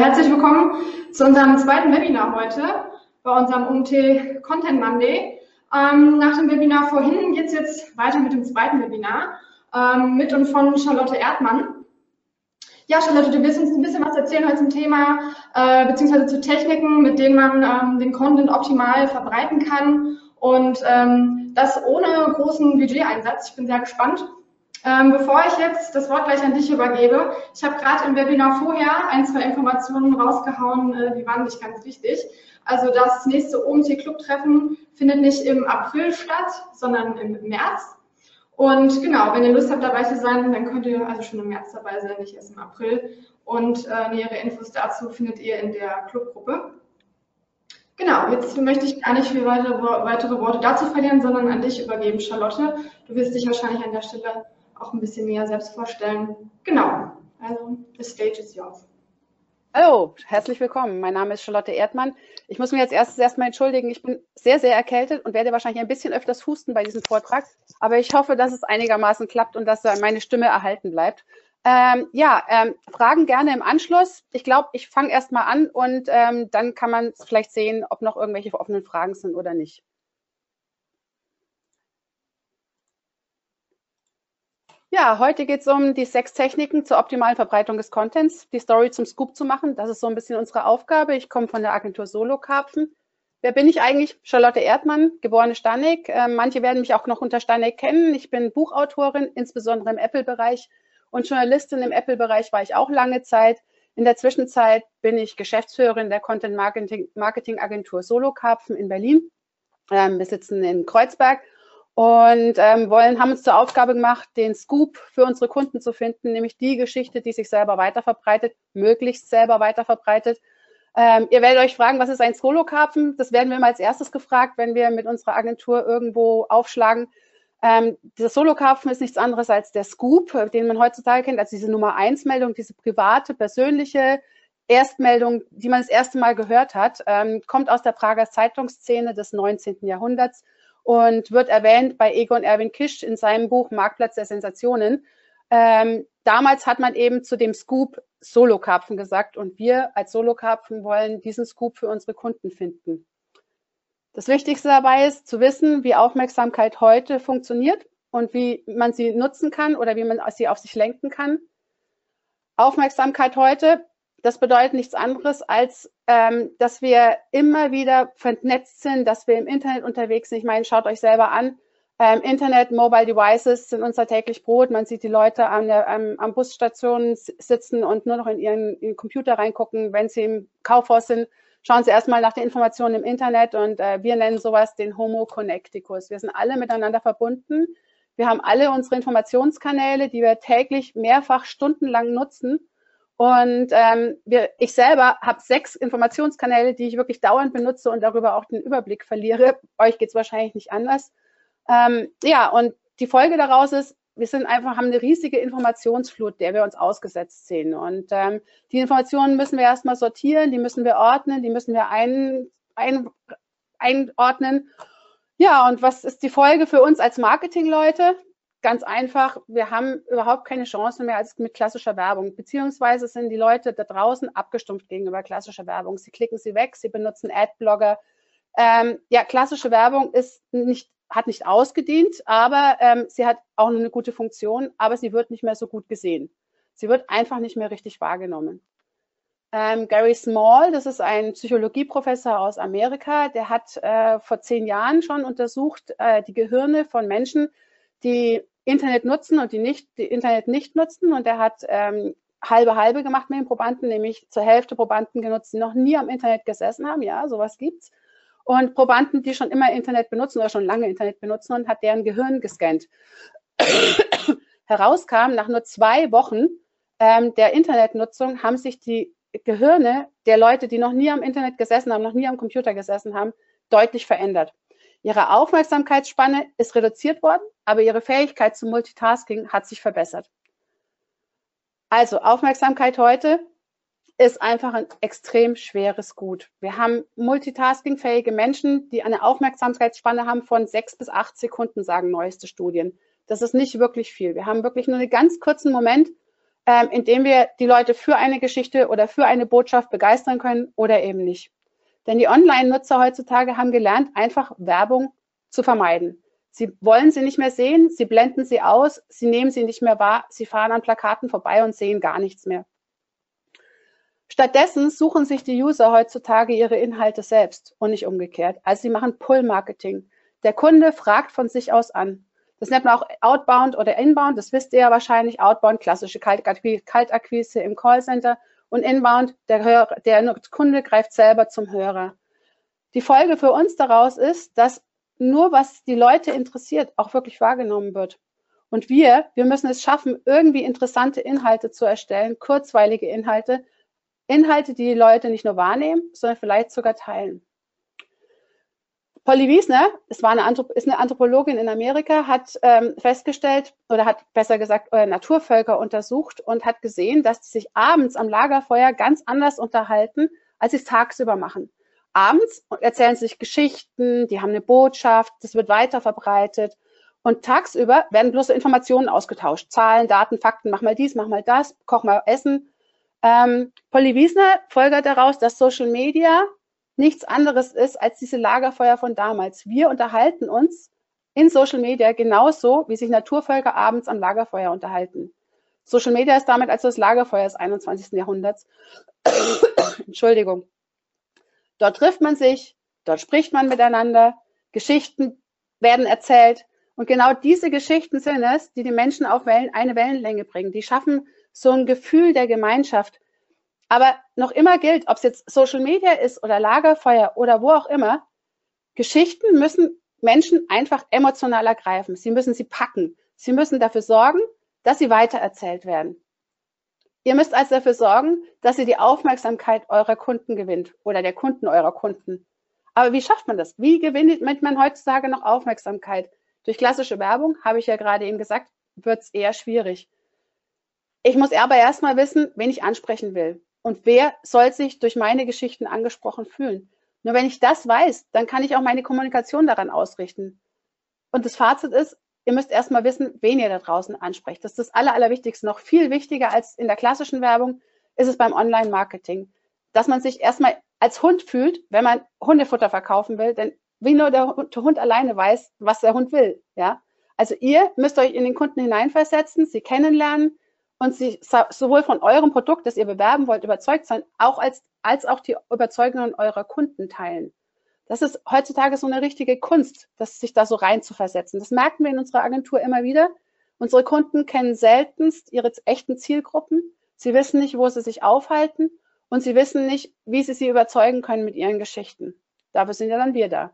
Herzlich willkommen zu unserem zweiten Webinar heute bei unserem UMT Content Monday. Ähm, nach dem Webinar vorhin geht es jetzt weiter mit dem zweiten Webinar ähm, mit und von Charlotte Erdmann. Ja, Charlotte, du wirst uns ein bisschen was erzählen heute zum Thema, äh, beziehungsweise zu Techniken, mit denen man ähm, den Content optimal verbreiten kann und ähm, das ohne großen Budgeteinsatz. Ich bin sehr gespannt. Ähm, bevor ich jetzt das Wort gleich an dich übergebe, ich habe gerade im Webinar vorher ein, zwei Informationen rausgehauen, äh, die waren nicht ganz wichtig. Also das nächste OMT-Club-Treffen findet nicht im April statt, sondern im März. Und genau, wenn ihr Lust habt, dabei zu sein, dann könnt ihr also schon im März dabei sein, nicht erst im April. Und äh, nähere Infos dazu findet ihr in der Clubgruppe. Genau, jetzt möchte ich gar nicht viel weitere, weitere Worte dazu verlieren, sondern an dich übergeben, Charlotte. Du wirst dich wahrscheinlich an der Stelle auch ein bisschen mehr selbst vorstellen. Genau, also the stage is yours. Hallo, herzlich willkommen. Mein Name ist Charlotte Erdmann. Ich muss mich jetzt erstes erstmal entschuldigen. Ich bin sehr, sehr erkältet und werde wahrscheinlich ein bisschen öfters husten bei diesem Vortrag. Aber ich hoffe, dass es einigermaßen klappt und dass meine Stimme erhalten bleibt. Ähm, ja, ähm, Fragen gerne im Anschluss. Ich glaube, ich fange erstmal an und ähm, dann kann man vielleicht sehen, ob noch irgendwelche offenen Fragen sind oder nicht. Ja, heute geht es um die sechs Techniken zur optimalen Verbreitung des Contents, die Story zum Scoop zu machen. Das ist so ein bisschen unsere Aufgabe. Ich komme von der Agentur Solo Karpfen. Wer bin ich eigentlich? Charlotte Erdmann, geborene Stanek. Äh, manche werden mich auch noch unter Stanek kennen. Ich bin Buchautorin, insbesondere im Apple-Bereich und Journalistin im Apple-Bereich war ich auch lange Zeit. In der Zwischenzeit bin ich Geschäftsführerin der Content Marketing, Marketing Agentur Solo Karpfen in Berlin. Ähm, wir sitzen in Kreuzberg und ähm, wollen, haben uns zur Aufgabe gemacht, den Scoop für unsere Kunden zu finden, nämlich die Geschichte, die sich selber weiterverbreitet, möglichst selber weiterverbreitet. Ähm, ihr werdet euch fragen, was ist ein Solo-Karpfen? Das werden wir mal als erstes gefragt, wenn wir mit unserer Agentur irgendwo aufschlagen. Ähm, dieser Solo-Karpfen ist nichts anderes als der Scoop, den man heutzutage kennt, also diese Nummer eins Meldung, diese private, persönliche Erstmeldung, die man das erste Mal gehört hat, ähm, kommt aus der Prager Zeitungsszene des 19. Jahrhunderts und wird erwähnt bei Egon Erwin Kisch in seinem Buch Marktplatz der Sensationen. Ähm, damals hat man eben zu dem Scoop Solo-Karpfen gesagt und wir als Solo-Karpfen wollen diesen Scoop für unsere Kunden finden. Das Wichtigste dabei ist zu wissen, wie Aufmerksamkeit heute funktioniert und wie man sie nutzen kann oder wie man sie auf sich lenken kann. Aufmerksamkeit heute das bedeutet nichts anderes, als ähm, dass wir immer wieder vernetzt sind, dass wir im Internet unterwegs sind. Ich meine, schaut euch selber an. Ähm, Internet, Mobile Devices sind unser täglich Brot. Man sieht die Leute an der, am, am Busstationen sitzen und nur noch in ihren, in ihren Computer reingucken. Wenn sie im Kaufhaus sind, schauen Sie erstmal nach den Informationen im Internet und äh, wir nennen sowas den Homo Connecticus. Wir sind alle miteinander verbunden. Wir haben alle unsere Informationskanäle, die wir täglich mehrfach stundenlang nutzen. Und ähm, wir, ich selber habe sechs Informationskanäle, die ich wirklich dauernd benutze und darüber auch den Überblick verliere. Euch geht es wahrscheinlich nicht anders. Ähm, ja, und die Folge daraus ist, wir sind einfach, haben eine riesige Informationsflut, der wir uns ausgesetzt sehen. Und ähm, die Informationen müssen wir erstmal sortieren, die müssen wir ordnen, die müssen wir ein, ein, einordnen. Ja, und was ist die Folge für uns als Marketingleute? Ganz einfach, wir haben überhaupt keine Chance mehr als mit klassischer Werbung. Beziehungsweise sind die Leute da draußen abgestumpft gegenüber klassischer Werbung. Sie klicken sie weg, sie benutzen Adblogger. Ähm, ja, klassische Werbung ist nicht, hat nicht ausgedient, aber ähm, sie hat auch eine gute Funktion, aber sie wird nicht mehr so gut gesehen. Sie wird einfach nicht mehr richtig wahrgenommen. Ähm, Gary Small, das ist ein Psychologieprofessor aus Amerika, der hat äh, vor zehn Jahren schon untersucht äh, die Gehirne von Menschen, die Internet nutzen und die nicht, die Internet nicht nutzen. Und er hat ähm, halbe halbe gemacht mit den Probanden, nämlich zur Hälfte Probanden genutzt, die noch nie am Internet gesessen haben. Ja, sowas gibt's. Und Probanden, die schon immer Internet benutzen oder schon lange Internet benutzen und hat deren Gehirn gescannt. Herauskam, nach nur zwei Wochen ähm, der Internetnutzung haben sich die Gehirne der Leute, die noch nie am Internet gesessen haben, noch nie am Computer gesessen haben, deutlich verändert. Ihre Aufmerksamkeitsspanne ist reduziert worden, aber ihre Fähigkeit zum Multitasking hat sich verbessert. Also Aufmerksamkeit heute ist einfach ein extrem schweres Gut. Wir haben multitaskingfähige Menschen, die eine Aufmerksamkeitsspanne haben von sechs bis acht Sekunden, sagen neueste Studien. Das ist nicht wirklich viel. Wir haben wirklich nur einen ganz kurzen Moment, ähm, in dem wir die Leute für eine Geschichte oder für eine Botschaft begeistern können oder eben nicht. Denn die Online-Nutzer heutzutage haben gelernt, einfach Werbung zu vermeiden. Sie wollen sie nicht mehr sehen, sie blenden sie aus, sie nehmen sie nicht mehr wahr, sie fahren an Plakaten vorbei und sehen gar nichts mehr. Stattdessen suchen sich die User heutzutage ihre Inhalte selbst und nicht umgekehrt. Also sie machen Pull-Marketing. Der Kunde fragt von sich aus an. Das nennt man auch Outbound oder Inbound. Das wisst ihr ja wahrscheinlich. Outbound, klassische Kaltakquise im Callcenter. Und Inbound, der, Hörer, der Kunde greift selber zum Hörer. Die Folge für uns daraus ist, dass nur was die Leute interessiert, auch wirklich wahrgenommen wird. Und wir, wir müssen es schaffen, irgendwie interessante Inhalte zu erstellen, kurzweilige Inhalte, Inhalte, die die Leute nicht nur wahrnehmen, sondern vielleicht sogar teilen. Polly Wiesner, es war eine ist eine Anthropologin in Amerika, hat ähm, festgestellt oder hat besser gesagt äh, Naturvölker untersucht und hat gesehen, dass sie sich abends am Lagerfeuer ganz anders unterhalten, als sie es tagsüber machen. Abends erzählen sie sich Geschichten, die haben eine Botschaft, das wird weiter verbreitet. Und tagsüber werden bloß Informationen ausgetauscht. Zahlen, Daten, Fakten, mach mal dies, mach mal das, koch mal Essen. Ähm, Polly Wiesner folgert daraus, dass Social Media nichts anderes ist als diese Lagerfeuer von damals. Wir unterhalten uns in Social Media genauso, wie sich Naturvölker abends am Lagerfeuer unterhalten. Social Media ist damit also das Lagerfeuer des 21. Jahrhunderts. Entschuldigung. Dort trifft man sich, dort spricht man miteinander, Geschichten werden erzählt. Und genau diese Geschichten sind es, die die Menschen auf Wellen, eine Wellenlänge bringen. Die schaffen so ein Gefühl der Gemeinschaft. Aber noch immer gilt, ob es jetzt Social Media ist oder Lagerfeuer oder wo auch immer, Geschichten müssen Menschen einfach emotional ergreifen. Sie müssen sie packen. Sie müssen dafür sorgen, dass sie weitererzählt werden. Ihr müsst also dafür sorgen, dass ihr die Aufmerksamkeit eurer Kunden gewinnt oder der Kunden eurer Kunden. Aber wie schafft man das? Wie gewinnt man heutzutage noch Aufmerksamkeit? Durch klassische Werbung, habe ich ja gerade eben gesagt, wird es eher schwierig. Ich muss aber erstmal wissen, wen ich ansprechen will. Und wer soll sich durch meine Geschichten angesprochen fühlen? Nur wenn ich das weiß, dann kann ich auch meine Kommunikation daran ausrichten. Und das Fazit ist, ihr müsst erstmal wissen, wen ihr da draußen ansprecht. Das ist das Aller, Allerwichtigste. Noch viel wichtiger als in der klassischen Werbung ist es beim Online-Marketing, dass man sich erstmal als Hund fühlt, wenn man Hundefutter verkaufen will, denn wie nur der Hund, der Hund alleine weiß, was der Hund will, ja. Also ihr müsst euch in den Kunden hineinversetzen, sie kennenlernen, und sie sowohl von eurem Produkt, das ihr bewerben wollt, überzeugt sein, auch als, als auch die Überzeugungen eurer Kunden teilen. Das ist heutzutage so eine richtige Kunst, das sich da so rein zu versetzen. Das merken wir in unserer Agentur immer wieder. Unsere Kunden kennen seltenst ihre echten Zielgruppen. Sie wissen nicht, wo sie sich aufhalten und sie wissen nicht, wie sie sie überzeugen können mit ihren Geschichten. Dafür sind ja dann wir da.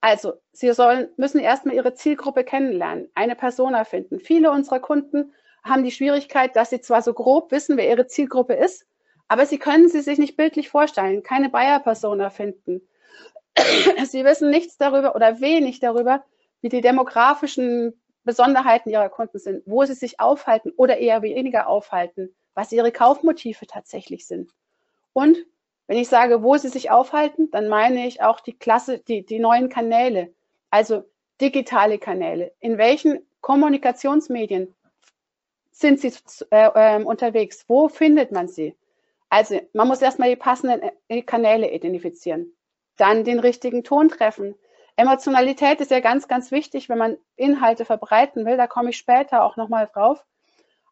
Also, Sie sollen, müssen erstmal Ihre Zielgruppe kennenlernen, eine Persona finden. Viele unserer Kunden haben die Schwierigkeit, dass sie zwar so grob wissen, wer ihre Zielgruppe ist, aber sie können sie sich nicht bildlich vorstellen, keine Bayer-Persona finden. sie wissen nichts darüber oder wenig darüber, wie die demografischen Besonderheiten ihrer Kunden sind, wo sie sich aufhalten oder eher weniger aufhalten, was ihre Kaufmotive tatsächlich sind. Und wenn ich sage, wo sie sich aufhalten, dann meine ich auch die Klasse, die, die neuen Kanäle, also digitale Kanäle. In welchen Kommunikationsmedien sind sie äh, äh, unterwegs? Wo findet man sie? Also man muss erstmal die passenden äh, Kanäle identifizieren, dann den richtigen Ton treffen. Emotionalität ist ja ganz, ganz wichtig, wenn man Inhalte verbreiten will. Da komme ich später auch nochmal drauf.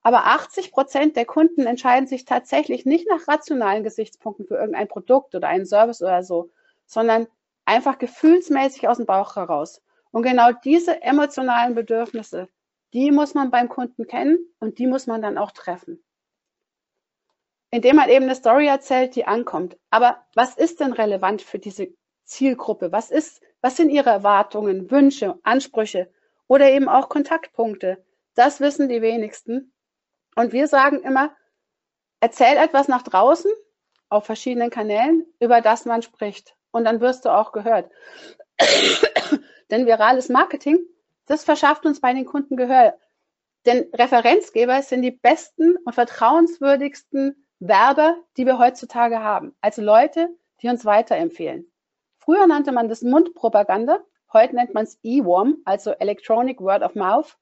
Aber 80 Prozent der Kunden entscheiden sich tatsächlich nicht nach rationalen Gesichtspunkten für irgendein Produkt oder einen Service oder so, sondern einfach gefühlsmäßig aus dem Bauch heraus. Und genau diese emotionalen Bedürfnisse, die muss man beim Kunden kennen und die muss man dann auch treffen. Indem man eben eine Story erzählt, die ankommt. Aber was ist denn relevant für diese Zielgruppe? Was ist, was sind ihre Erwartungen, Wünsche, Ansprüche oder eben auch Kontaktpunkte? Das wissen die wenigsten. Und wir sagen immer, Erzähl etwas nach draußen auf verschiedenen Kanälen, über das man spricht. Und dann wirst du auch gehört. Denn virales Marketing, das verschafft uns bei den Kunden Gehör. Denn Referenzgeber sind die besten und vertrauenswürdigsten Werber, die wir heutzutage haben. Also Leute, die uns weiterempfehlen. Früher nannte man das Mundpropaganda, heute nennt man es E-Worm, also Electronic Word of Mouth.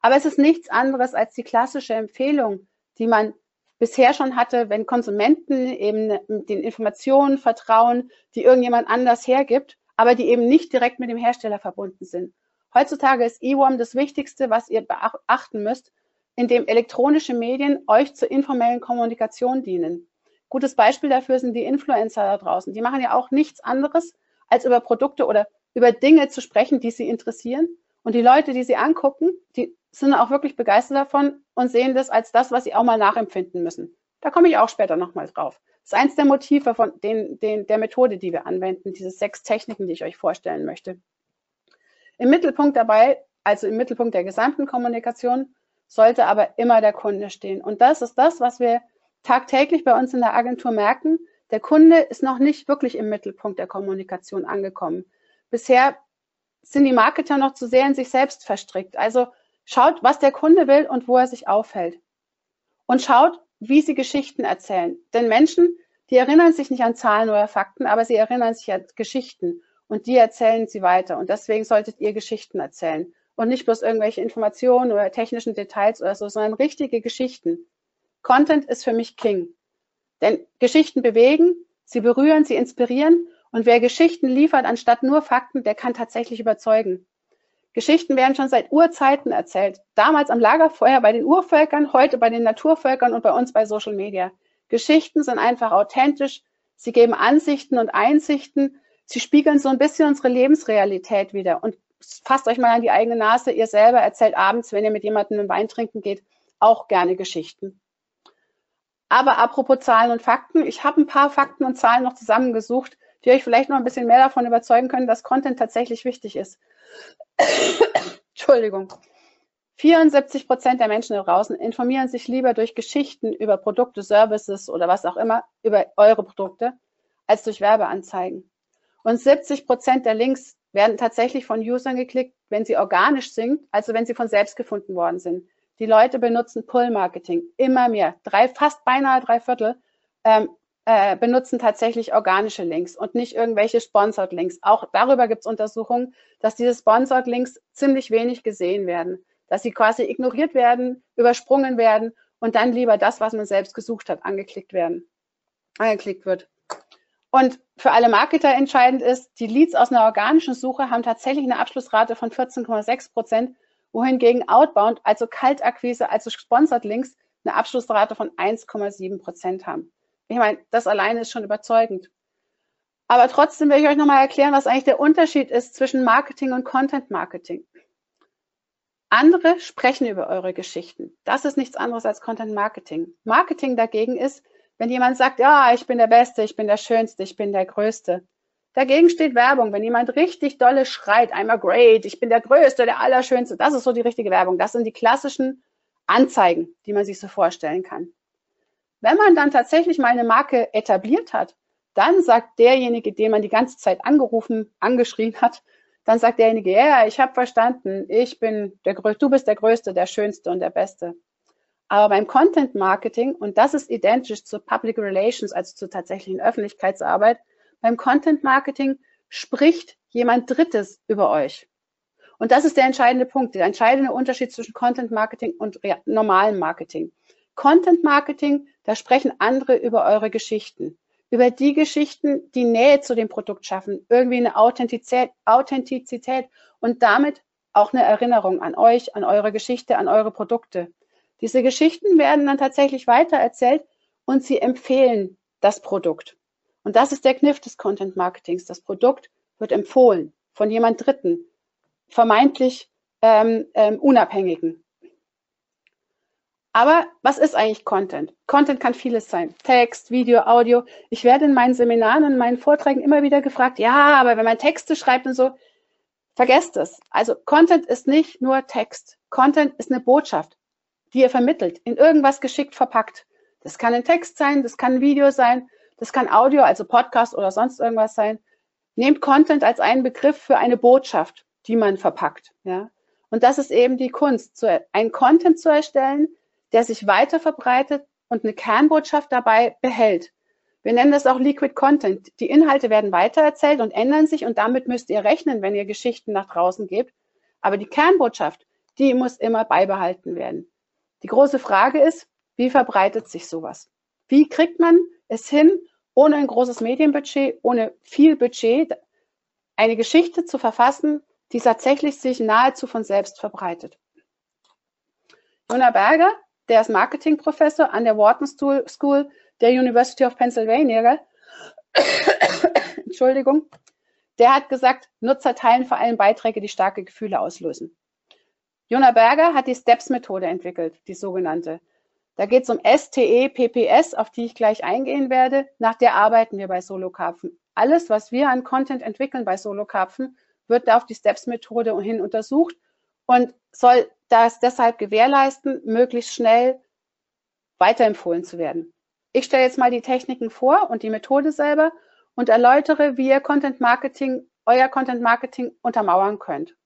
Aber es ist nichts anderes als die klassische Empfehlung, die man bisher schon hatte, wenn Konsumenten eben den Informationen vertrauen, die irgendjemand anders hergibt, aber die eben nicht direkt mit dem Hersteller verbunden sind. Heutzutage ist E-Worm das Wichtigste, was ihr beachten müsst, indem elektronische Medien euch zur informellen Kommunikation dienen. Gutes Beispiel dafür sind die Influencer da draußen. Die machen ja auch nichts anderes, als über Produkte oder über Dinge zu sprechen, die sie interessieren. Und die Leute, die sie angucken, die sind auch wirklich begeistert davon und sehen das als das, was sie auch mal nachempfinden müssen. Da komme ich auch später nochmal drauf. Das ist eins der Motive von den, den, der Methode, die wir anwenden, diese sechs Techniken, die ich euch vorstellen möchte. Im Mittelpunkt dabei, also im Mittelpunkt der gesamten Kommunikation, sollte aber immer der Kunde stehen. Und das ist das, was wir tagtäglich bei uns in der Agentur merken. Der Kunde ist noch nicht wirklich im Mittelpunkt der Kommunikation angekommen. Bisher sind die Marketer noch zu sehr in sich selbst verstrickt. Also schaut, was der Kunde will und wo er sich aufhält. Und schaut, wie sie Geschichten erzählen. Denn Menschen, die erinnern sich nicht an Zahlen oder Fakten, aber sie erinnern sich an Geschichten und die erzählen sie weiter. Und deswegen solltet ihr Geschichten erzählen und nicht bloß irgendwelche Informationen oder technischen Details oder so, sondern richtige Geschichten. Content ist für mich King. Denn Geschichten bewegen, sie berühren, sie inspirieren und wer Geschichten liefert anstatt nur Fakten, der kann tatsächlich überzeugen. Geschichten werden schon seit Urzeiten erzählt. Damals am Lagerfeuer bei den Urvölkern, heute bei den Naturvölkern und bei uns bei Social Media. Geschichten sind einfach authentisch. Sie geben Ansichten und Einsichten sie spiegeln so ein bisschen unsere Lebensrealität wieder. Und fasst euch mal an die eigene Nase. Ihr selber erzählt abends, wenn ihr mit jemandem einen Wein trinken geht, auch gerne Geschichten. Aber apropos Zahlen und Fakten, ich habe ein paar Fakten und Zahlen noch zusammengesucht, die euch vielleicht noch ein bisschen mehr davon überzeugen können, dass Content tatsächlich wichtig ist. Entschuldigung. 74 Prozent der Menschen da draußen informieren sich lieber durch Geschichten über Produkte, Services oder was auch immer, über eure Produkte, als durch Werbeanzeigen. Und 70 Prozent der Links werden tatsächlich von Usern geklickt, wenn sie organisch sind, also wenn sie von selbst gefunden worden sind. Die Leute benutzen Pull-Marketing immer mehr. Drei, fast beinahe drei Viertel ähm, äh, benutzen tatsächlich organische Links und nicht irgendwelche Sponsored Links. Auch darüber gibt es Untersuchungen, dass diese Sponsored Links ziemlich wenig gesehen werden, dass sie quasi ignoriert werden, übersprungen werden und dann lieber das, was man selbst gesucht hat, angeklickt werden, angeklickt wird. Und für alle Marketer entscheidend ist, die Leads aus einer organischen Suche haben tatsächlich eine Abschlussrate von 14,6 Prozent, wohingegen Outbound, also Kaltakquise, also Sponsored Links, eine Abschlussrate von 1,7 Prozent haben. Ich meine, das alleine ist schon überzeugend. Aber trotzdem will ich euch nochmal erklären, was eigentlich der Unterschied ist zwischen Marketing und Content Marketing. Andere sprechen über eure Geschichten. Das ist nichts anderes als Content Marketing. Marketing dagegen ist, wenn jemand sagt, ja, ich bin der Beste, ich bin der Schönste, ich bin der Größte. Dagegen steht Werbung. Wenn jemand richtig dolle schreit, I'm a great, ich bin der Größte, der Allerschönste, das ist so die richtige Werbung. Das sind die klassischen Anzeigen, die man sich so vorstellen kann. Wenn man dann tatsächlich mal eine Marke etabliert hat, dann sagt derjenige, den man die ganze Zeit angerufen, angeschrien hat, dann sagt derjenige, ja, yeah, ich habe verstanden, ich bin der Größte, du bist der Größte, der Schönste und der Beste. Aber beim Content Marketing, und das ist identisch zu Public Relations, also zur tatsächlichen Öffentlichkeitsarbeit, beim Content Marketing spricht jemand Drittes über euch. Und das ist der entscheidende Punkt, der entscheidende Unterschied zwischen Content Marketing und normalem Marketing. Content Marketing, da sprechen andere über eure Geschichten, über die Geschichten, die Nähe zu dem Produkt schaffen, irgendwie eine Authentizität, Authentizität und damit auch eine Erinnerung an euch, an eure Geschichte, an eure Produkte. Diese Geschichten werden dann tatsächlich weitererzählt und sie empfehlen das Produkt. Und das ist der Kniff des Content Marketings. Das Produkt wird empfohlen von jemand Dritten, vermeintlich ähm, ähm, Unabhängigen. Aber was ist eigentlich Content? Content kann vieles sein. Text, Video, Audio. Ich werde in meinen Seminaren und meinen Vorträgen immer wieder gefragt, ja, aber wenn man Texte schreibt und so, vergesst es. Also Content ist nicht nur Text. Content ist eine Botschaft die ihr vermittelt, in irgendwas geschickt verpackt. Das kann ein Text sein, das kann ein Video sein, das kann Audio, also Podcast oder sonst irgendwas sein. Nehmt Content als einen Begriff für eine Botschaft, die man verpackt. Ja? Und das ist eben die Kunst, einen Content zu erstellen, der sich weiter verbreitet und eine Kernbotschaft dabei behält. Wir nennen das auch Liquid Content. Die Inhalte werden weitererzählt und ändern sich und damit müsst ihr rechnen, wenn ihr Geschichten nach draußen gebt. Aber die Kernbotschaft, die muss immer beibehalten werden. Die große Frage ist, wie verbreitet sich sowas? Wie kriegt man es hin, ohne ein großes Medienbudget, ohne viel Budget, eine Geschichte zu verfassen, die tatsächlich sich nahezu von selbst verbreitet? Jona Berger, der ist Marketingprofessor an der Wharton School der University of Pennsylvania, Entschuldigung, der hat gesagt, Nutzer teilen vor allem Beiträge, die starke Gefühle auslösen. Jona Berger hat die STEPS-Methode entwickelt, die sogenannte. Da geht es um STE, PPS, auf die ich gleich eingehen werde. Nach der arbeiten wir bei Solokarpfen. Alles, was wir an Content entwickeln bei Solokarpfen, wird auf die STEPS-Methode hin untersucht und soll das deshalb gewährleisten, möglichst schnell weiterempfohlen zu werden. Ich stelle jetzt mal die Techniken vor und die Methode selber und erläutere, wie ihr Content Marketing, euer Content Marketing untermauern könnt.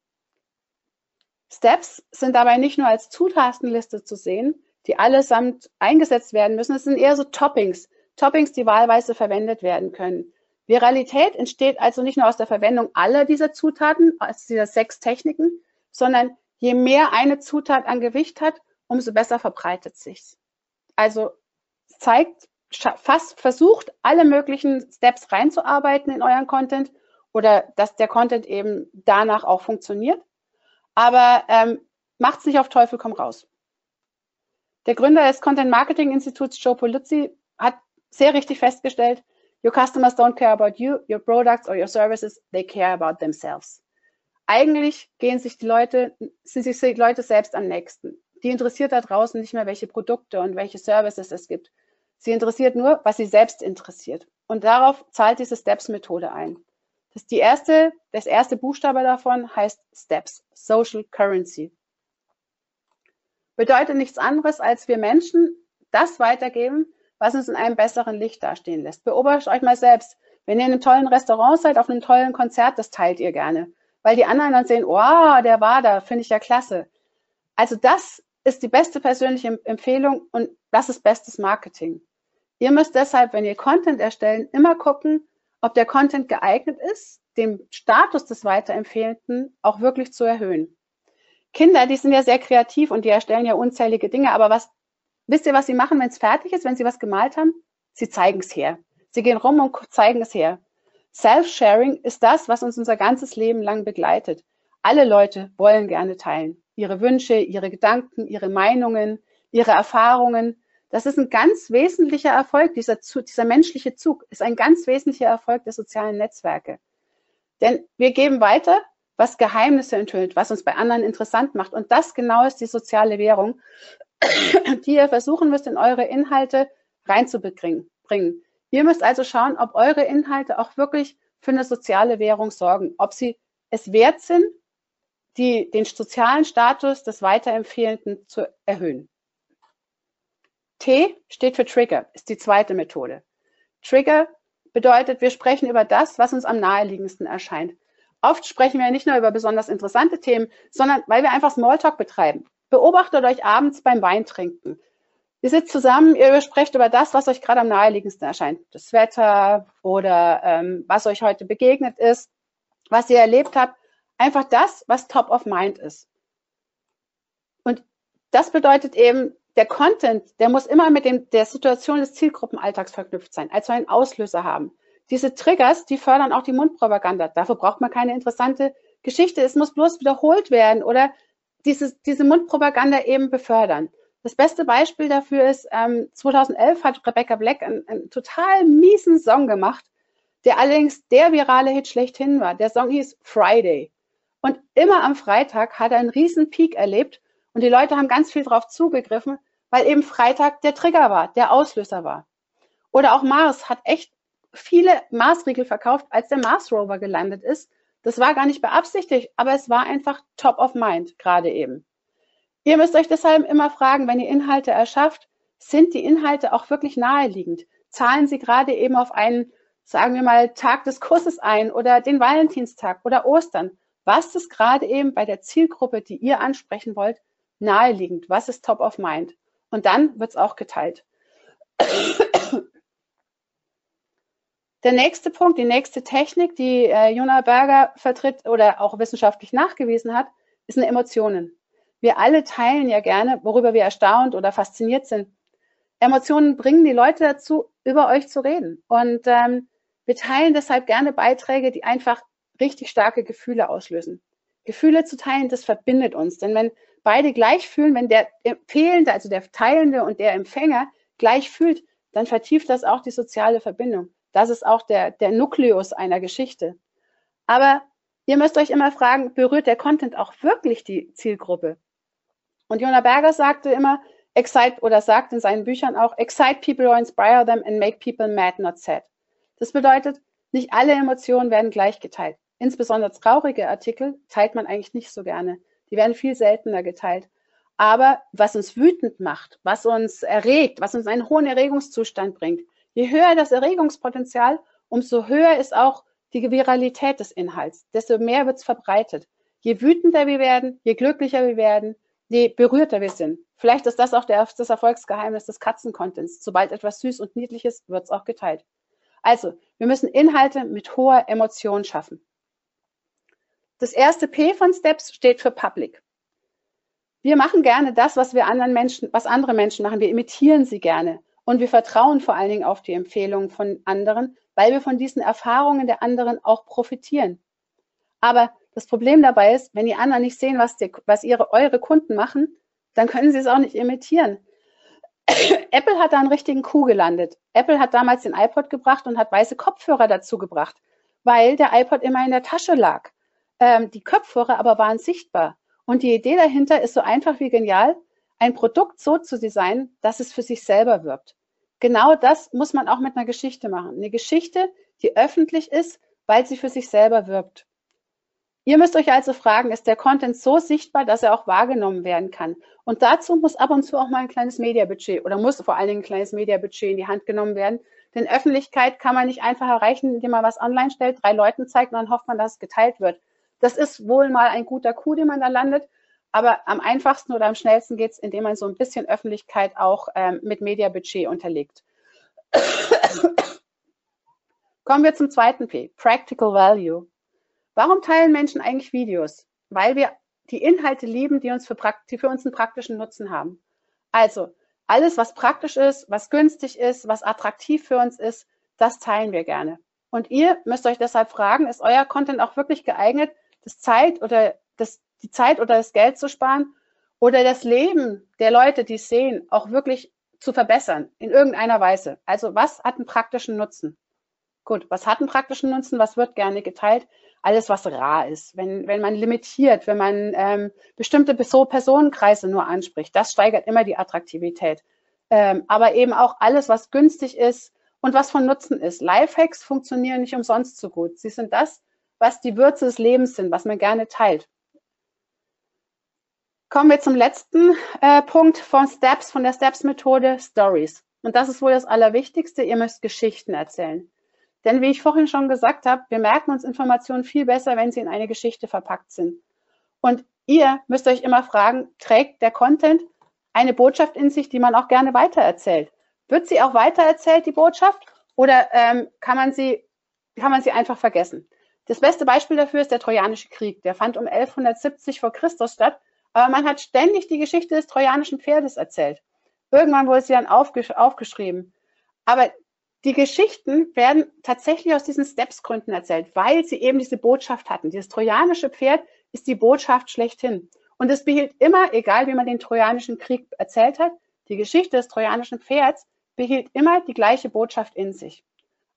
Steps sind dabei nicht nur als Zutatenliste zu sehen, die allesamt eingesetzt werden müssen. Es sind eher so Toppings, Toppings, die wahlweise verwendet werden können. Viralität entsteht also nicht nur aus der Verwendung aller dieser Zutaten, aus dieser sechs Techniken, sondern je mehr eine Zutat an Gewicht hat, umso besser verbreitet sich's. Also zeigt, fast versucht, alle möglichen Steps reinzuarbeiten in euren Content oder dass der Content eben danach auch funktioniert. Aber ähm, macht es nicht auf Teufel komm raus. Der Gründer des Content Marketing Instituts, Joe Polizzi, hat sehr richtig festgestellt, your customers don't care about you, your products or your services, they care about themselves. Eigentlich gehen sich die Leute, sind sich die Leute selbst am nächsten. Die interessiert da draußen nicht mehr, welche Produkte und welche Services es gibt. Sie interessiert nur, was sie selbst interessiert. Und darauf zahlt diese Steps-Methode ein. Das, die erste, das erste Buchstabe davon heißt Steps, Social Currency. Bedeutet nichts anderes, als wir Menschen das weitergeben, was uns in einem besseren Licht dastehen lässt. Beobachtet euch mal selbst. Wenn ihr in einem tollen Restaurant seid, auf einem tollen Konzert, das teilt ihr gerne. Weil die anderen dann sehen, oh, der war da, finde ich ja klasse. Also das ist die beste persönliche Empfehlung und das ist bestes Marketing. Ihr müsst deshalb, wenn ihr Content erstellen, immer gucken, ob der Content geeignet ist, den Status des Weiterempfehlenden auch wirklich zu erhöhen. Kinder, die sind ja sehr kreativ und die erstellen ja unzählige Dinge, aber was, wisst ihr, was sie machen, wenn es fertig ist, wenn sie was gemalt haben? Sie zeigen es her. Sie gehen rum und zeigen es her. Self-Sharing ist das, was uns unser ganzes Leben lang begleitet. Alle Leute wollen gerne teilen. Ihre Wünsche, ihre Gedanken, ihre Meinungen, ihre Erfahrungen. Das ist ein ganz wesentlicher Erfolg, dieser, dieser menschliche Zug ist ein ganz wesentlicher Erfolg der sozialen Netzwerke. Denn wir geben weiter, was Geheimnisse enthüllt, was uns bei anderen interessant macht. Und das genau ist die soziale Währung, die ihr versuchen müsst, in eure Inhalte reinzubringen. Ihr müsst also schauen, ob eure Inhalte auch wirklich für eine soziale Währung sorgen, ob sie es wert sind, die, den sozialen Status des Weiterempfehlenden zu erhöhen. T steht für Trigger, ist die zweite Methode. Trigger bedeutet, wir sprechen über das, was uns am naheliegendsten erscheint. Oft sprechen wir nicht nur über besonders interessante Themen, sondern weil wir einfach Smalltalk betreiben. Beobachtet euch abends beim Weintrinken. Ihr sitzt zusammen, ihr sprecht über das, was euch gerade am naheliegendsten erscheint. Das Wetter oder ähm, was euch heute begegnet ist, was ihr erlebt habt. Einfach das, was top of mind ist. Und das bedeutet eben, der Content, der muss immer mit dem, der Situation des Zielgruppenalltags verknüpft sein, also einen Auslöser haben. Diese Triggers, die fördern auch die Mundpropaganda. Dafür braucht man keine interessante Geschichte. Es muss bloß wiederholt werden oder diese, diese Mundpropaganda eben befördern. Das beste Beispiel dafür ist, ähm, 2011 hat Rebecca Black einen, einen total miesen Song gemacht, der allerdings der virale Hit schlechthin war. Der Song hieß Friday. Und immer am Freitag hat er einen riesen Peak erlebt und die Leute haben ganz viel drauf zugegriffen, weil eben Freitag der Trigger war, der Auslöser war. Oder auch Mars hat echt viele Mars-Riegel verkauft, als der Mars-Rover gelandet ist. Das war gar nicht beabsichtigt, aber es war einfach top of mind gerade eben. Ihr müsst euch deshalb immer fragen, wenn ihr Inhalte erschafft, sind die Inhalte auch wirklich naheliegend? Zahlen sie gerade eben auf einen, sagen wir mal, Tag des Kusses ein oder den Valentinstag oder Ostern? Was ist gerade eben bei der Zielgruppe, die ihr ansprechen wollt, naheliegend? Was ist top of mind? Und dann wird es auch geteilt. Der nächste Punkt, die nächste Technik, die äh, Jona Berger vertritt oder auch wissenschaftlich nachgewiesen hat, eine Emotionen. Wir alle teilen ja gerne, worüber wir erstaunt oder fasziniert sind. Emotionen bringen die Leute dazu, über euch zu reden. Und ähm, wir teilen deshalb gerne Beiträge, die einfach richtig starke Gefühle auslösen. Gefühle zu teilen, das verbindet uns. Denn wenn beide gleich fühlen, wenn der Fehlende, also der Teilende und der Empfänger gleich fühlt, dann vertieft das auch die soziale Verbindung. Das ist auch der, der Nukleus einer Geschichte. Aber ihr müsst euch immer fragen, berührt der Content auch wirklich die Zielgruppe? Und Jona Berger sagte immer, excite oder sagt in seinen Büchern auch, excite people or inspire them and make people mad, not sad. Das bedeutet, nicht alle Emotionen werden gleich geteilt. Insbesondere traurige Artikel teilt man eigentlich nicht so gerne. Die werden viel seltener geteilt. Aber was uns wütend macht, was uns erregt, was uns einen hohen Erregungszustand bringt, je höher das Erregungspotenzial, umso höher ist auch die Viralität des Inhalts, desto mehr wird es verbreitet. Je wütender wir werden, je glücklicher wir werden, je berührter wir sind. Vielleicht ist das auch der, das Erfolgsgeheimnis des Katzencontents. Sobald etwas süß und niedliches, wird es auch geteilt. Also, wir müssen Inhalte mit hoher Emotion schaffen. Das erste P von Steps steht für Public. Wir machen gerne das, was wir anderen Menschen, was andere Menschen machen. Wir imitieren sie gerne. Und wir vertrauen vor allen Dingen auf die Empfehlungen von anderen, weil wir von diesen Erfahrungen der anderen auch profitieren. Aber das Problem dabei ist, wenn die anderen nicht sehen, was, die, was ihre, eure Kunden machen, dann können sie es auch nicht imitieren. Apple hat da einen richtigen Coup gelandet. Apple hat damals den iPod gebracht und hat weiße Kopfhörer dazu gebracht, weil der iPod immer in der Tasche lag. Ähm, die Kopfhörer aber waren sichtbar. Und die Idee dahinter ist so einfach wie genial, ein Produkt so zu designen, dass es für sich selber wirbt. Genau das muss man auch mit einer Geschichte machen. Eine Geschichte, die öffentlich ist, weil sie für sich selber wirbt. Ihr müsst euch also fragen, ist der Content so sichtbar, dass er auch wahrgenommen werden kann? Und dazu muss ab und zu auch mal ein kleines Mediabudget oder muss vor allen Dingen ein kleines Mediabudget in die Hand genommen werden. Denn Öffentlichkeit kann man nicht einfach erreichen, indem man was online stellt, drei Leuten zeigt und dann hofft man, dass es geteilt wird. Das ist wohl mal ein guter Coup, den man da landet. Aber am einfachsten oder am schnellsten geht es, indem man so ein bisschen Öffentlichkeit auch ähm, mit Mediabudget unterlegt. Kommen wir zum zweiten P, Practical Value. Warum teilen Menschen eigentlich Videos? Weil wir die Inhalte lieben, die, uns für, die für uns einen praktischen Nutzen haben. Also alles, was praktisch ist, was günstig ist, was attraktiv für uns ist, das teilen wir gerne. Und ihr müsst euch deshalb fragen, ist euer Content auch wirklich geeignet, das Zeit oder das, die Zeit oder das Geld zu sparen oder das Leben der Leute, die es sehen, auch wirklich zu verbessern in irgendeiner Weise. Also was hat einen praktischen Nutzen? Gut, was hat einen praktischen Nutzen? Was wird gerne geteilt? Alles, was rar ist. Wenn, wenn man limitiert, wenn man ähm, bestimmte Personenkreise nur anspricht, das steigert immer die Attraktivität. Ähm, aber eben auch alles, was günstig ist und was von Nutzen ist. Lifehacks funktionieren nicht umsonst so gut. Sie sind das, was die Würze des Lebens sind, was man gerne teilt. Kommen wir zum letzten äh, Punkt von Steps, von der Steps-Methode, Stories. Und das ist wohl das Allerwichtigste. Ihr müsst Geschichten erzählen. Denn wie ich vorhin schon gesagt habe, wir merken uns Informationen viel besser, wenn sie in eine Geschichte verpackt sind. Und ihr müsst euch immer fragen, trägt der Content eine Botschaft in sich, die man auch gerne weitererzählt? Wird sie auch weitererzählt, die Botschaft? Oder ähm, kann, man sie, kann man sie einfach vergessen? Das beste Beispiel dafür ist der Trojanische Krieg. Der fand um 1170 vor Christus statt, aber man hat ständig die Geschichte des trojanischen Pferdes erzählt. Irgendwann wurde sie dann aufgesch aufgeschrieben. Aber die Geschichten werden tatsächlich aus diesen Steps-Gründen erzählt, weil sie eben diese Botschaft hatten. Dieses trojanische Pferd ist die Botschaft schlechthin. Und es behielt immer, egal wie man den trojanischen Krieg erzählt hat, die Geschichte des trojanischen Pferds behielt immer die gleiche Botschaft in sich.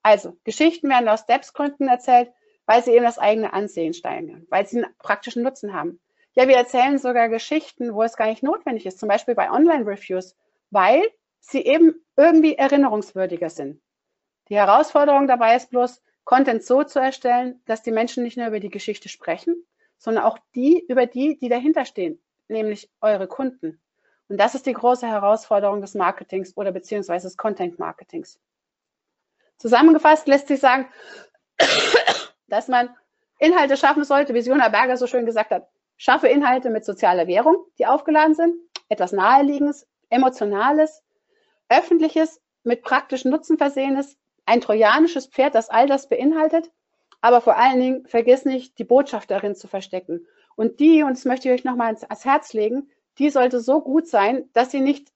Also, Geschichten werden aus Steps-Gründen erzählt, weil sie eben das eigene Ansehen steigern, weil sie einen praktischen Nutzen haben. Ja, wir erzählen sogar Geschichten, wo es gar nicht notwendig ist, zum Beispiel bei Online-Reviews, weil sie eben irgendwie erinnerungswürdiger sind. Die Herausforderung dabei ist bloß, Content so zu erstellen, dass die Menschen nicht nur über die Geschichte sprechen, sondern auch die über die, die dahinter stehen, nämlich eure Kunden. Und das ist die große Herausforderung des Marketings oder beziehungsweise des Content Marketings. Zusammengefasst lässt sich sagen, dass man Inhalte schaffen sollte, wie Siona Berger so schön gesagt hat. Schaffe Inhalte mit sozialer Währung, die aufgeladen sind, etwas Naheliegendes, Emotionales, Öffentliches, mit praktischen Nutzen versehenes, ein trojanisches Pferd, das all das beinhaltet, aber vor allen Dingen vergiss nicht, die Botschaft darin zu verstecken. Und die, und das möchte ich euch nochmal ans Herz legen, die sollte so gut sein, dass sie nicht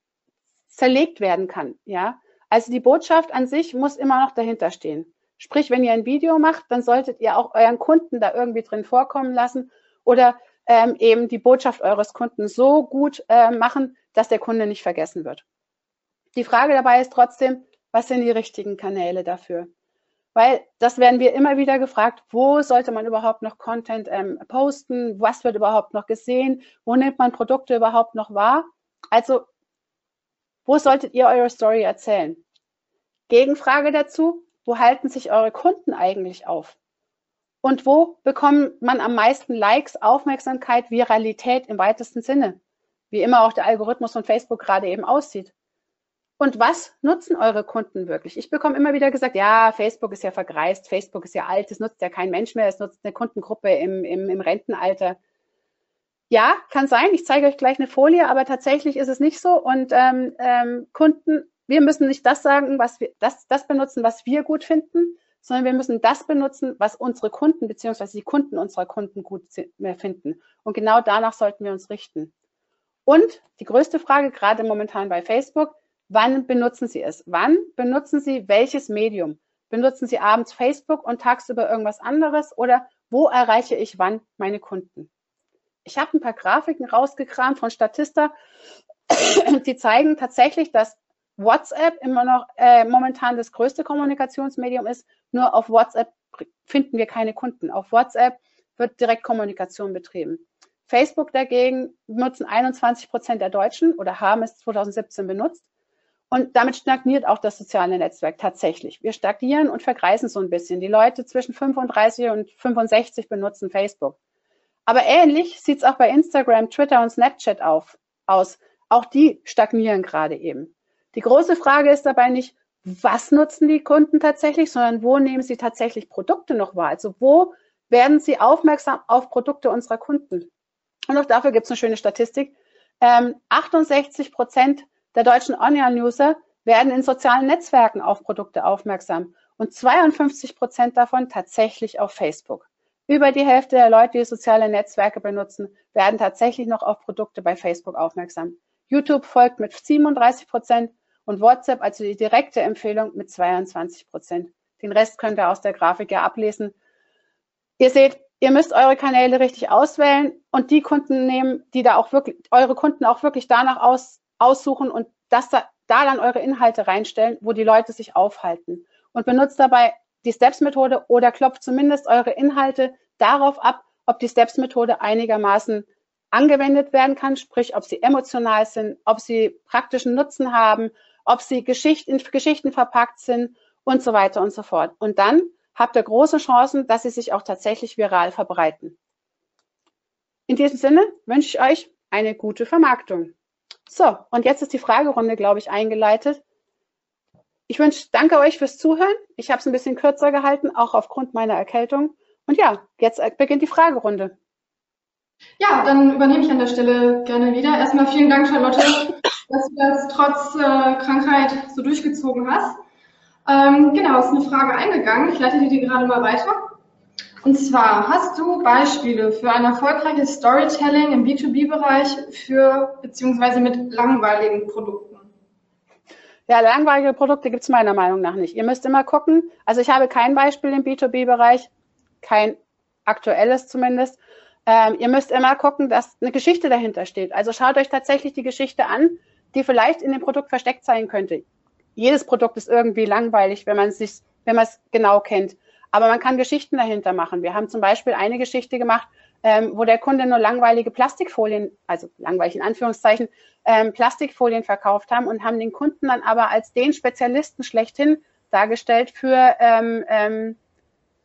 zerlegt werden kann. Ja, also die Botschaft an sich muss immer noch dahinter stehen. Sprich, wenn ihr ein Video macht, dann solltet ihr auch euren Kunden da irgendwie drin vorkommen lassen oder ähm, eben die Botschaft eures Kunden so gut äh, machen, dass der Kunde nicht vergessen wird. Die Frage dabei ist trotzdem, was sind die richtigen Kanäle dafür? Weil das werden wir immer wieder gefragt, wo sollte man überhaupt noch Content ähm, posten? Was wird überhaupt noch gesehen? Wo nimmt man Produkte überhaupt noch wahr? Also, wo solltet ihr eure Story erzählen? Gegenfrage dazu, wo halten sich eure Kunden eigentlich auf? Und wo bekommt man am meisten Likes, Aufmerksamkeit, Viralität im weitesten Sinne? Wie immer auch der Algorithmus von Facebook gerade eben aussieht. Und was nutzen eure Kunden wirklich? Ich bekomme immer wieder gesagt, ja, Facebook ist ja vergreist, Facebook ist ja alt, es nutzt ja kein Mensch mehr, es nutzt eine Kundengruppe im, im, im Rentenalter. Ja, kann sein, ich zeige euch gleich eine Folie, aber tatsächlich ist es nicht so. Und ähm, ähm, Kunden, wir müssen nicht das sagen, was wir, das, das benutzen, was wir gut finden, sondern wir müssen das benutzen, was unsere Kunden beziehungsweise die Kunden unserer Kunden gut finden. Und genau danach sollten wir uns richten. Und die größte Frage, gerade momentan bei Facebook, Wann benutzen Sie es? Wann benutzen Sie welches Medium? Benutzen Sie abends Facebook und tagsüber irgendwas anderes oder wo erreiche ich wann meine Kunden? Ich habe ein paar Grafiken rausgekramt von Statista, die zeigen tatsächlich, dass WhatsApp immer noch äh, momentan das größte Kommunikationsmedium ist. Nur auf WhatsApp finden wir keine Kunden. Auf WhatsApp wird Direktkommunikation betrieben. Facebook dagegen nutzen 21 Prozent der Deutschen oder haben es 2017 benutzt. Und damit stagniert auch das soziale Netzwerk tatsächlich. Wir stagnieren und vergreisen so ein bisschen. Die Leute zwischen 35 und 65 benutzen Facebook. Aber ähnlich sieht es auch bei Instagram, Twitter und Snapchat auf, aus. Auch die stagnieren gerade eben. Die große Frage ist dabei nicht, was nutzen die Kunden tatsächlich, sondern wo nehmen sie tatsächlich Produkte noch wahr? Also wo werden sie aufmerksam auf Produkte unserer Kunden? Und auch dafür gibt es eine schöne Statistik. Ähm, 68 Prozent der deutschen Online-User werden in sozialen Netzwerken auf Produkte aufmerksam und 52 Prozent davon tatsächlich auf Facebook. Über die Hälfte der Leute, die soziale Netzwerke benutzen, werden tatsächlich noch auf Produkte bei Facebook aufmerksam. YouTube folgt mit 37 Prozent und WhatsApp, also die direkte Empfehlung, mit 22 Prozent. Den Rest könnt ihr aus der Grafik ja ablesen. Ihr seht, ihr müsst eure Kanäle richtig auswählen und die Kunden nehmen, die da auch wirklich, eure Kunden auch wirklich danach aus, aussuchen und das da, da dann eure Inhalte reinstellen, wo die Leute sich aufhalten. Und benutzt dabei die Steps-Methode oder klopft zumindest eure Inhalte darauf ab, ob die Steps-Methode einigermaßen angewendet werden kann, sprich, ob sie emotional sind, ob sie praktischen Nutzen haben, ob sie Geschicht in Geschichten verpackt sind und so weiter und so fort. Und dann habt ihr große Chancen, dass sie sich auch tatsächlich viral verbreiten. In diesem Sinne wünsche ich euch eine gute Vermarktung. So, und jetzt ist die Fragerunde, glaube ich, eingeleitet. Ich wünsche, danke euch fürs Zuhören. Ich habe es ein bisschen kürzer gehalten, auch aufgrund meiner Erkältung. Und ja, jetzt beginnt die Fragerunde. Ja, dann übernehme ich an der Stelle gerne wieder. Erstmal vielen Dank, Charlotte, dass du das trotz äh, Krankheit so durchgezogen hast. Ähm, genau, ist eine Frage eingegangen. Ich leite die gerade mal weiter. Und zwar, hast du Beispiele für ein erfolgreiches Storytelling im B2B-Bereich für beziehungsweise mit langweiligen Produkten? Ja, langweilige Produkte gibt es meiner Meinung nach nicht. Ihr müsst immer gucken. Also ich habe kein Beispiel im B2B-Bereich, kein aktuelles zumindest. Ähm, ihr müsst immer gucken, dass eine Geschichte dahinter steht. Also schaut euch tatsächlich die Geschichte an, die vielleicht in dem Produkt versteckt sein könnte. Jedes Produkt ist irgendwie langweilig, wenn man es sich, wenn man es genau kennt. Aber man kann Geschichten dahinter machen. Wir haben zum Beispiel eine Geschichte gemacht, ähm, wo der Kunde nur langweilige Plastikfolien, also langweilig in Anführungszeichen, ähm, Plastikfolien verkauft haben und haben den Kunden dann aber als den Spezialisten schlechthin dargestellt für ähm, ähm,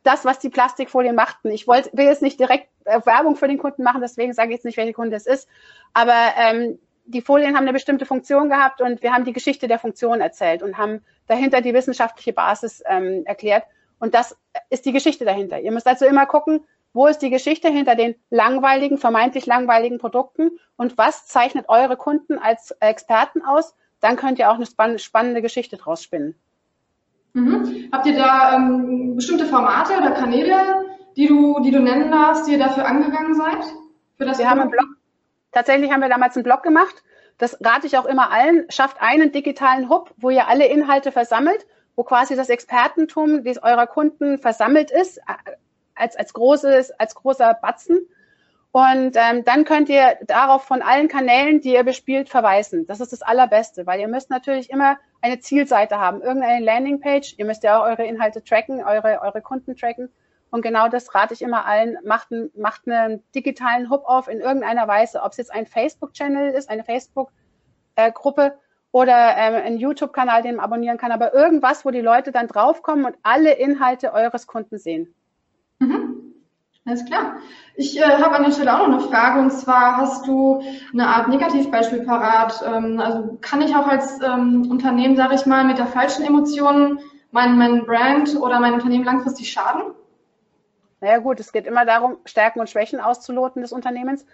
das, was die Plastikfolien machten. Ich wollte, will jetzt nicht direkt äh, Werbung für den Kunden machen, deswegen sage ich jetzt nicht, welcher Kunde es ist. Aber ähm, die Folien haben eine bestimmte Funktion gehabt und wir haben die Geschichte der Funktion erzählt und haben dahinter die wissenschaftliche Basis ähm, erklärt. Und das ist die Geschichte dahinter. Ihr müsst also immer gucken, wo ist die Geschichte hinter den langweiligen, vermeintlich langweiligen Produkten und was zeichnet eure Kunden als Experten aus? Dann könnt ihr auch eine spannende Geschichte draus spinnen. Mhm. Habt ihr da ähm, bestimmte Formate oder Kanäle, die du, die du nennen darfst, die ihr dafür angegangen seid? Für das wir haben einen Blog. Tatsächlich haben wir damals einen Blog gemacht. Das rate ich auch immer allen. Schafft einen digitalen Hub, wo ihr alle Inhalte versammelt, wo quasi das Expertentum des eurer Kunden versammelt ist, als, als, großes, als großer Batzen. Und ähm, dann könnt ihr darauf von allen Kanälen, die ihr bespielt, verweisen. Das ist das Allerbeste, weil ihr müsst natürlich immer eine Zielseite haben, irgendeine Landingpage. Ihr müsst ja auch eure Inhalte tracken, eure, eure Kunden tracken. Und genau das rate ich immer allen, macht, ein, macht einen digitalen Hub auf in irgendeiner Weise, ob es jetzt ein Facebook-Channel ist, eine Facebook-Gruppe äh, oder ähm, ein YouTube-Kanal, den man abonnieren kann, aber irgendwas, wo die Leute dann draufkommen und alle Inhalte eures Kunden sehen. Mhm. Alles klar. Ich äh, habe an der Stelle auch noch eine Frage und zwar hast du eine Art Negativbeispiel parat. Ähm, also kann ich auch als ähm, Unternehmen, sage ich mal, mit der falschen Emotion mein, mein Brand oder mein Unternehmen langfristig schaden? Naja gut, es geht immer darum, Stärken und Schwächen auszuloten des Unternehmens.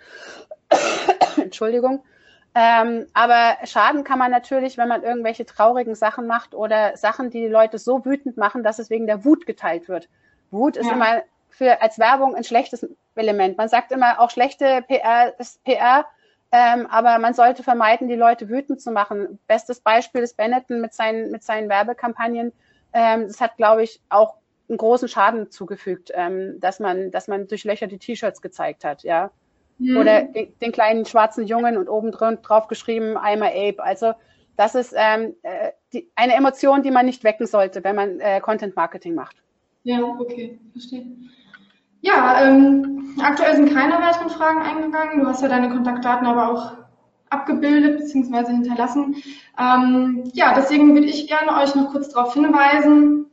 Entschuldigung. Ähm, aber schaden kann man natürlich, wenn man irgendwelche traurigen Sachen macht oder Sachen, die die Leute so wütend machen, dass es wegen der Wut geteilt wird. Wut ist ja. immer für als Werbung ein schlechtes Element. Man sagt immer, auch schlechte PR ist PR, ähm, aber man sollte vermeiden, die Leute wütend zu machen. Bestes Beispiel ist Benetton mit seinen, mit seinen Werbekampagnen. Ähm, das hat, glaube ich, auch einen großen Schaden zugefügt, ähm, dass man, dass man durchlöcherte T-Shirts gezeigt hat, ja. Mhm. Oder den, den, kleinen schwarzen Jungen und oben drauf geschrieben, I'm a Ape. Also das ist ähm, äh, die, eine Emotion, die man nicht wecken sollte, wenn man äh, Content Marketing macht. Ja, okay, verstehe. Ja, ähm, aktuell sind keine weiteren Fragen eingegangen. Du hast ja deine Kontaktdaten aber auch abgebildet bzw. hinterlassen. Ähm, ja, deswegen würde ich gerne euch noch kurz darauf hinweisen,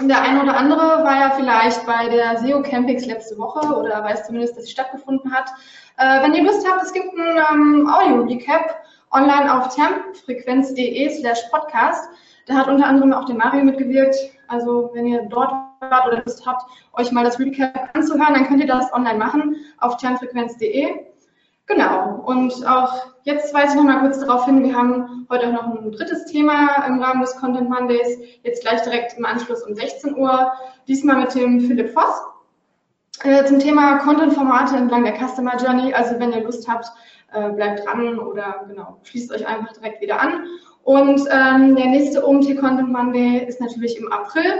der eine oder andere war ja vielleicht bei der SEO Campings letzte Woche oder weiß zumindest, dass sie stattgefunden hat. Äh, wenn ihr Lust habt, es gibt ein ähm, Audio-Recap online auf termfrequenz.de slash podcast. Da hat unter anderem auch der Mario mitgewirkt. Also wenn ihr dort wart oder Lust habt, euch mal das Recap anzuhören, dann könnt ihr das online machen auf termfrequenz.de. Genau. Und auch jetzt weise ich noch mal kurz darauf hin, wir haben heute auch noch ein drittes Thema im Rahmen des Content Mondays, jetzt gleich direkt im Anschluss um 16 Uhr, diesmal mit dem Philipp Voss äh, zum Thema Content-Formate entlang der Customer Journey. Also wenn ihr Lust habt, äh, bleibt dran oder genau, schließt euch einfach direkt wieder an. Und ähm, der nächste OMT Content Monday ist natürlich im April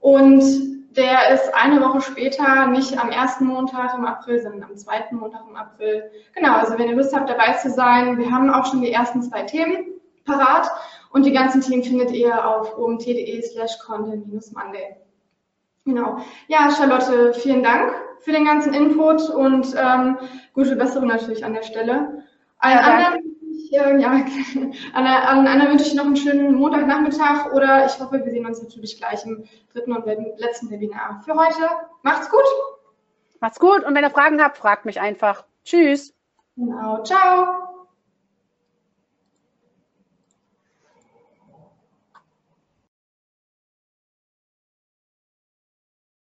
und der ist eine Woche später, nicht am ersten Montag im April, sondern am zweiten Montag im April. Genau, also wenn ihr Lust habt, dabei zu sein, wir haben auch schon die ersten zwei Themen parat und die ganzen Themen findet ihr auf omt.de slash content-monday. Genau. Ja, Charlotte, vielen Dank für den ganzen Input und ähm, gute Besserung natürlich an der Stelle. Allen ja, anderen äh, ja, an, an Anna wünsche ich noch einen schönen Montagnachmittag oder ich hoffe, wir sehen uns natürlich gleich im dritten und letzten Webinar für heute. Macht's gut. Macht's gut und wenn ihr Fragen habt, fragt mich einfach. Tschüss. Genau, ciao.